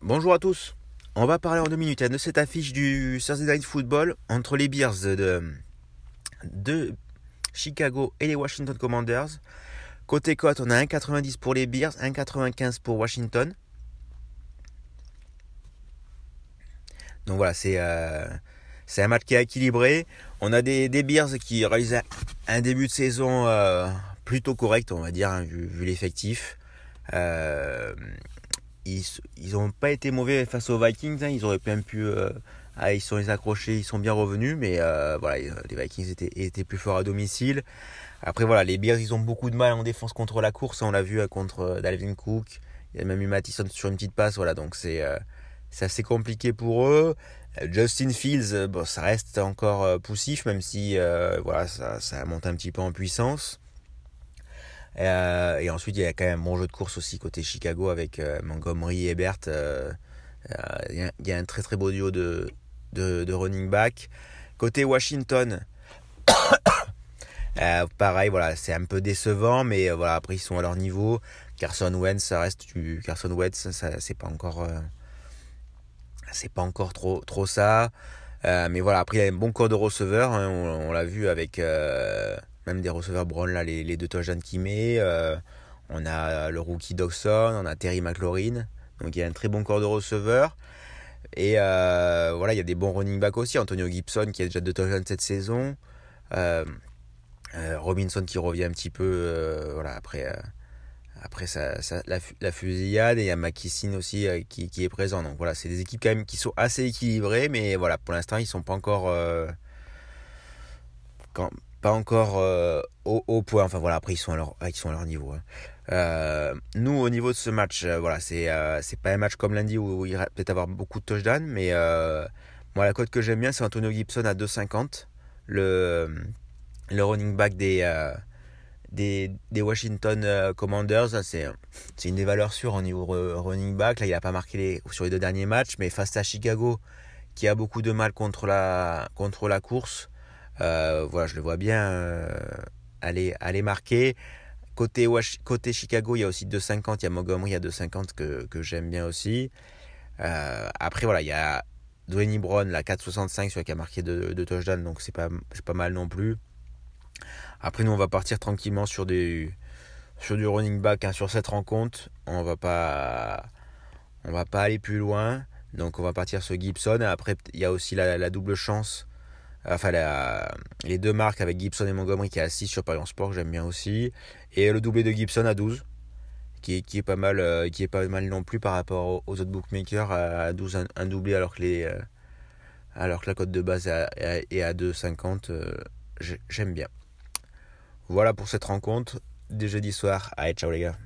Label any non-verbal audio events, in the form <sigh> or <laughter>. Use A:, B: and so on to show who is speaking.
A: Bonjour à tous. On va parler en deux minutes hein, de cette affiche du Thursday Night Football entre les Bears de Chicago et les Washington Commanders. Côté cote, on a 1,90 pour les Bears, 1,95 pour Washington. Donc voilà, c'est euh, c'est un match qui est équilibré. On a des, des Bears qui réalisent un début de saison euh, plutôt correct, on va dire, hein, vu, vu l'effectif. Euh, ils n'ont pas été mauvais face aux Vikings. Hein. ils auraient même pu. Euh, ah, ils sont les accrochés, ils sont bien revenus, mais euh, voilà, les Vikings étaient, étaient, plus forts à domicile. Après, voilà, les Bears, ils ont beaucoup de mal en défense contre la course. On l'a vu euh, contre Dalvin Cook. Il y a même eu Mattison sur une petite passe. Voilà, donc c'est assez compliqué pour eux. Justin Fields, bon, ça reste encore poussif, même si voilà, ça, ça monte un petit peu en puissance. Euh, et ensuite, il y a quand même un bon jeu de course aussi côté Chicago avec euh, Montgomery et Bert. Euh, il y, a un très très beau duo de, de, running back. Côté Washington, <coughs> pareil, voilà, c'est un peu décevant, mais voilà, après ils sont à leur niveau. Carson Wentz, ça reste du Carson Wentz, ça, c'est pas encore, c'est pas encore trop trop ça. mais voilà, après il y a un bon corps de receveur, hein, on, l'a vu avec même des receveurs Brown, là, les, deux touchdowns. Euh, on a le rookie Dawson, on a Terry McLaurin. Donc il y a un très bon corps de receveurs. Et euh, voilà, il y a des bons running backs aussi. Antonio Gibson qui a déjà deux touchdowns cette saison. Euh, Robinson qui revient un petit peu voilà, après, après la, fusillade. Et il y a McKissin aussi qui, qui, est présent. Donc voilà, c'est des équipes quand même qui sont assez équilibrées. Mais voilà, pour l'instant, ils ne sont pas encore... Pas encore euh, au, point. Enfin voilà, après ils sont à leur, ils sont à leur niveau. Hein. Euh, nous, au niveau de ce match, euh, voilà, c'est c'est pas un match comme lundi où, il va peut-être avoir beaucoup de touchdowns, mais moi la cote que j'aime bien, c'est Antonio Gibson à 2,50, le le running back des des, Washington Commanders. C'est une des valeurs sûres au niveau running back. Là, il a pas marqué sur les deux derniers matchs, mais face à Chicago, qui a beaucoup de mal contre la contre la course. Euh, voilà, je le vois bien euh, aller, aller marquer. Côté, côté Chicago, il y a aussi 2,50. Il y a Montgomery à 2,50 que, que j'aime bien aussi. Euh, après, voilà, il y a Dwayne Brown, la 4,65, celui qui a marqué de, de touchdown, donc c'est pas, pas mal non plus. Après, nous, on va partir tranquillement sur, des, sur du running back, hein, sur cette rencontre. On va pas, on va pas aller plus loin. Donc, on va partir sur Gibson. Après, il y a aussi la double chance enfin les deux marques avec Gibson et Montgomery qui est assis sur Paris Sport j'aime bien aussi. Et le doublé de Gibson à 12 qui est, pas mal euh, qui est pas mal non plus par rapport aux, autres bookmakers à 12 un, doublé alors que euh, alors que la cote de base est à, 2,50 euh, j'aime bien. Voilà pour cette rencontre des jeudi soir allez ciao les gars